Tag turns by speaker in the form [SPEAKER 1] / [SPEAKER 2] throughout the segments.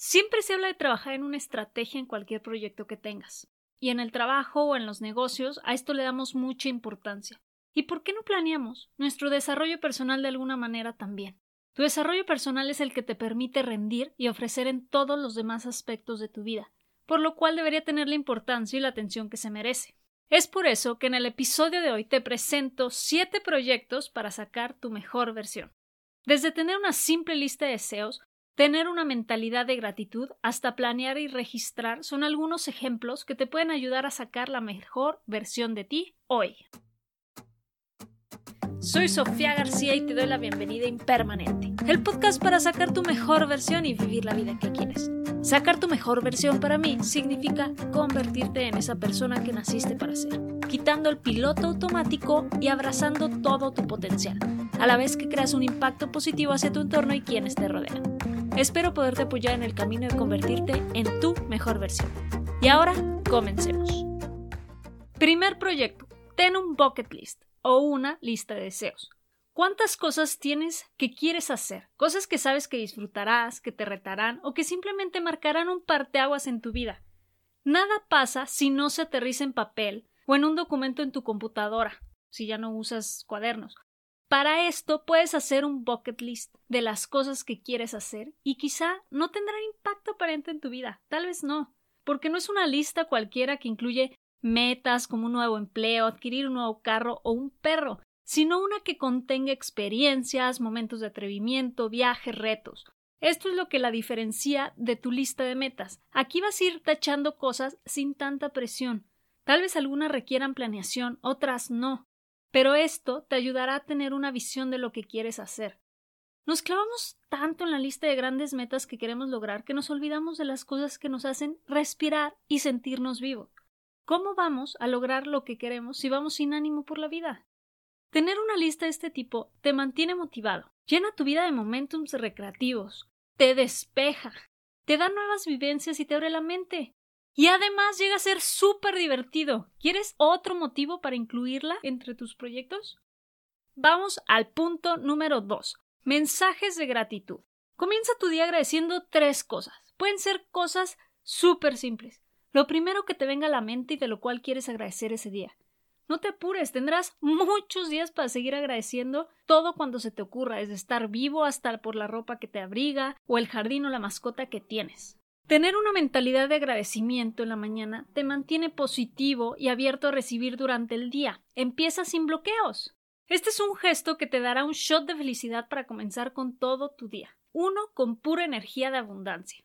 [SPEAKER 1] Siempre se habla de trabajar en una estrategia en cualquier proyecto que tengas. Y en el trabajo o en los negocios a esto le damos mucha importancia. ¿Y por qué no planeamos nuestro desarrollo personal de alguna manera también? Tu desarrollo personal es el que te permite rendir y ofrecer en todos los demás aspectos de tu vida, por lo cual debería tener la importancia y la atención que se merece. Es por eso que en el episodio de hoy te presento siete proyectos para sacar tu mejor versión. Desde tener una simple lista de deseos, tener una mentalidad de gratitud, hasta planear y registrar son algunos ejemplos que te pueden ayudar a sacar la mejor versión de ti hoy. Soy Sofía García y te doy la bienvenida a Impermanente, el podcast para sacar tu mejor versión y vivir la vida que quieres. Sacar tu mejor versión para mí significa convertirte en esa persona que naciste para ser, quitando el piloto automático y abrazando todo tu potencial, a la vez que creas un impacto positivo hacia tu entorno y quienes te rodean. Espero poderte apoyar en el camino de convertirte en tu mejor versión. Y ahora, comencemos. Primer proyecto. Ten un bucket list o una lista de deseos. ¿Cuántas cosas tienes que quieres hacer? Cosas que sabes que disfrutarás, que te retarán o que simplemente marcarán un parteaguas en tu vida. Nada pasa si no se aterriza en papel o en un documento en tu computadora, si ya no usas cuadernos. Para esto puedes hacer un bucket list de las cosas que quieres hacer y quizá no tendrá impacto aparente en tu vida, tal vez no, porque no es una lista cualquiera que incluye metas como un nuevo empleo, adquirir un nuevo carro o un perro, sino una que contenga experiencias, momentos de atrevimiento, viajes, retos. Esto es lo que la diferencia de tu lista de metas. Aquí vas a ir tachando cosas sin tanta presión. Tal vez algunas requieran planeación, otras no. Pero esto te ayudará a tener una visión de lo que quieres hacer. Nos clavamos tanto en la lista de grandes metas que queremos lograr que nos olvidamos de las cosas que nos hacen respirar y sentirnos vivos. ¿Cómo vamos a lograr lo que queremos si vamos sin ánimo por la vida? Tener una lista de este tipo te mantiene motivado, llena tu vida de momentos recreativos, te despeja, te da nuevas vivencias y te abre la mente. Y además llega a ser súper divertido. ¿Quieres otro motivo para incluirla entre tus proyectos? Vamos al punto número 2. Mensajes de gratitud. Comienza tu día agradeciendo tres cosas. Pueden ser cosas súper simples. Lo primero que te venga a la mente y de lo cual quieres agradecer ese día. No te apures, tendrás muchos días para seguir agradeciendo todo cuando se te ocurra, desde estar vivo hasta por la ropa que te abriga o el jardín o la mascota que tienes. Tener una mentalidad de agradecimiento en la mañana te mantiene positivo y abierto a recibir durante el día. Empieza sin bloqueos. Este es un gesto que te dará un shot de felicidad para comenzar con todo tu día. Uno con pura energía de abundancia.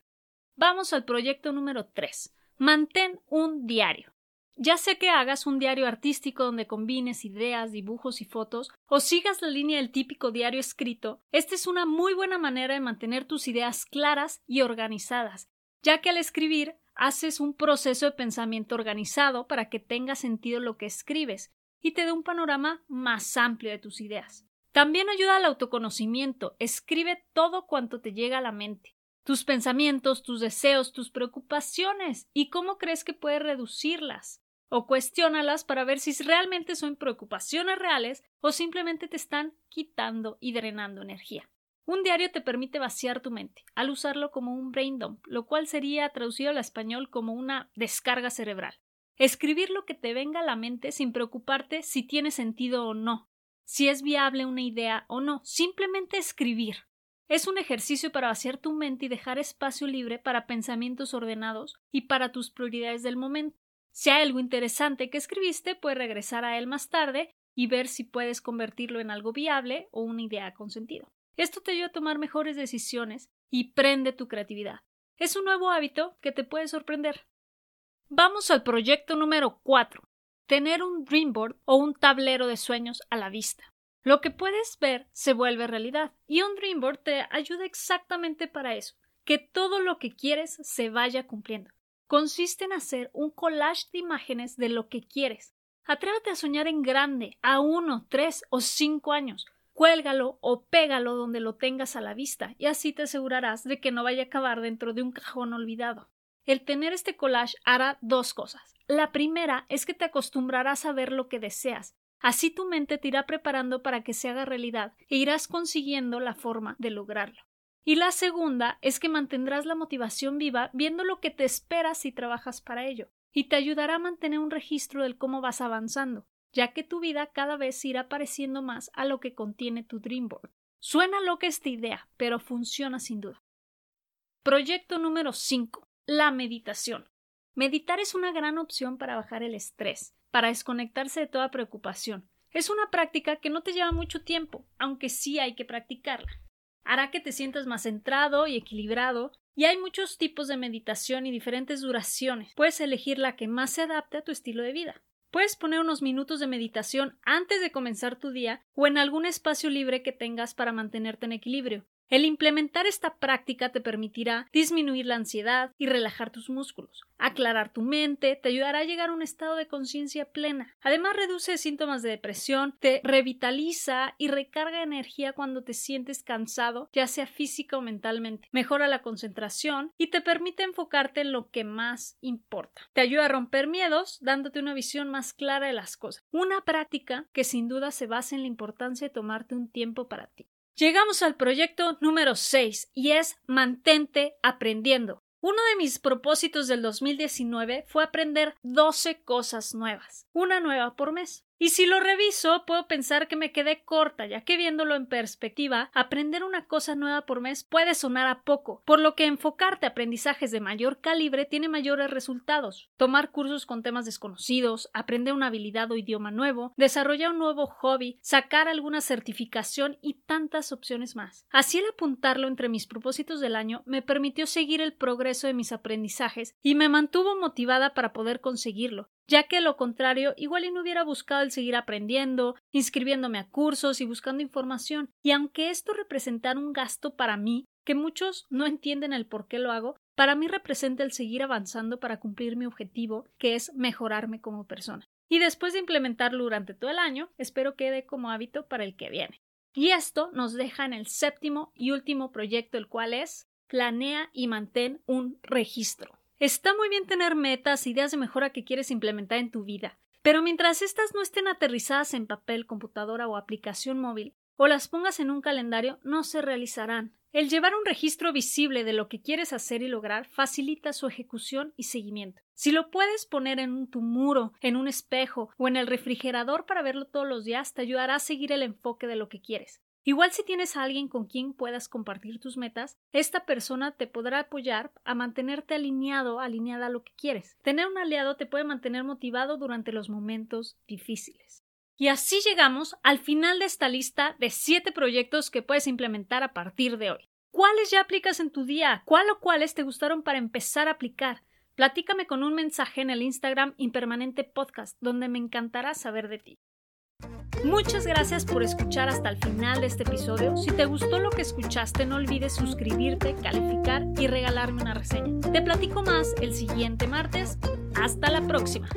[SPEAKER 1] Vamos al proyecto número 3. Mantén un diario. Ya sea que hagas un diario artístico donde combines ideas, dibujos y fotos, o sigas la línea del típico diario escrito, esta es una muy buena manera de mantener tus ideas claras y organizadas, ya que al escribir haces un proceso de pensamiento organizado para que tenga sentido lo que escribes y te dé un panorama más amplio de tus ideas. También ayuda al autoconocimiento. Escribe todo cuanto te llega a la mente tus pensamientos, tus deseos, tus preocupaciones y cómo crees que puedes reducirlas. O cuestiónalas para ver si realmente son preocupaciones reales o simplemente te están quitando y drenando energía. Un diario te permite vaciar tu mente, al usarlo como un brain dump, lo cual sería traducido al español como una descarga cerebral. Escribir lo que te venga a la mente sin preocuparte si tiene sentido o no, si es viable una idea o no, simplemente escribir. Es un ejercicio para vaciar tu mente y dejar espacio libre para pensamientos ordenados y para tus prioridades del momento. Si hay algo interesante que escribiste, puedes regresar a él más tarde y ver si puedes convertirlo en algo viable o una idea con sentido. Esto te ayuda a tomar mejores decisiones y prende tu creatividad. Es un nuevo hábito que te puede sorprender. Vamos al proyecto número 4. Tener un dream board o un tablero de sueños a la vista. Lo que puedes ver se vuelve realidad y un Dreamboard te ayuda exactamente para eso, que todo lo que quieres se vaya cumpliendo. Consiste en hacer un collage de imágenes de lo que quieres. Atrévete a soñar en grande, a uno, tres o cinco años. Cuélgalo o pégalo donde lo tengas a la vista y así te asegurarás de que no vaya a acabar dentro de un cajón olvidado. El tener este collage hará dos cosas. La primera es que te acostumbrarás a ver lo que deseas Así tu mente te irá preparando para que se haga realidad e irás consiguiendo la forma de lograrlo. Y la segunda es que mantendrás la motivación viva viendo lo que te esperas si trabajas para ello, y te ayudará a mantener un registro del cómo vas avanzando, ya que tu vida cada vez irá pareciendo más a lo que contiene tu Dreamboard. Suena loca esta idea, pero funciona sin duda. Proyecto número 5. La meditación. Meditar es una gran opción para bajar el estrés, para desconectarse de toda preocupación. Es una práctica que no te lleva mucho tiempo, aunque sí hay que practicarla hará que te sientas más centrado y equilibrado. Y hay muchos tipos de meditación y diferentes duraciones. Puedes elegir la que más se adapte a tu estilo de vida. Puedes poner unos minutos de meditación antes de comenzar tu día o en algún espacio libre que tengas para mantenerte en equilibrio. El implementar esta práctica te permitirá disminuir la ansiedad y relajar tus músculos, aclarar tu mente, te ayudará a llegar a un estado de conciencia plena. Además, reduce síntomas de depresión, te revitaliza y recarga energía cuando te sientes cansado, ya sea física o mentalmente. Mejora la concentración y te permite enfocarte en lo que más importa. Te ayuda a romper miedos, dándote una visión más clara de las cosas. Una práctica que sin duda se basa en la importancia de tomarte un tiempo para ti. Llegamos al proyecto número 6 y es Mantente aprendiendo. Uno de mis propósitos del 2019 fue aprender 12 cosas nuevas, una nueva por mes. Y si lo reviso, puedo pensar que me quedé corta, ya que viéndolo en perspectiva, aprender una cosa nueva por mes puede sonar a poco, por lo que enfocarte a aprendizajes de mayor calibre tiene mayores resultados. Tomar cursos con temas desconocidos, aprender una habilidad o idioma nuevo, desarrollar un nuevo hobby, sacar alguna certificación y tantas opciones más. Así el apuntarlo entre mis propósitos del año me permitió seguir el progreso de mis aprendizajes y me mantuvo motivada para poder conseguirlo, ya que lo contrario igual y no hubiera buscado el seguir aprendiendo, inscribiéndome a cursos y buscando información. Y aunque esto representara un gasto para mí, que muchos no entienden el por qué lo hago, para mí representa el seguir avanzando para cumplir mi objetivo, que es mejorarme como persona. Y después de implementarlo durante todo el año, espero quede como hábito para el que viene. Y esto nos deja en el séptimo y último proyecto, el cual es planea y mantén un registro. Está muy bien tener metas, ideas de mejora que quieres implementar en tu vida, pero mientras estas no estén aterrizadas en papel, computadora o aplicación móvil, o las pongas en un calendario, no se realizarán. El llevar un registro visible de lo que quieres hacer y lograr facilita su ejecución y seguimiento. Si lo puedes poner en tu muro, en un espejo o en el refrigerador para verlo todos los días, te ayudará a seguir el enfoque de lo que quieres. Igual si tienes a alguien con quien puedas compartir tus metas, esta persona te podrá apoyar a mantenerte alineado, alineada a lo que quieres. Tener un aliado te puede mantener motivado durante los momentos difíciles. Y así llegamos al final de esta lista de 7 proyectos que puedes implementar a partir de hoy. ¿Cuáles ya aplicas en tu día? ¿Cuál o cuáles te gustaron para empezar a aplicar? Platícame con un mensaje en el Instagram Impermanente Podcast, donde me encantará saber de ti. Muchas gracias por escuchar hasta el final de este episodio. Si te gustó lo que escuchaste, no olvides suscribirte, calificar y regalarme una reseña. Te platico más el siguiente martes. Hasta la próxima.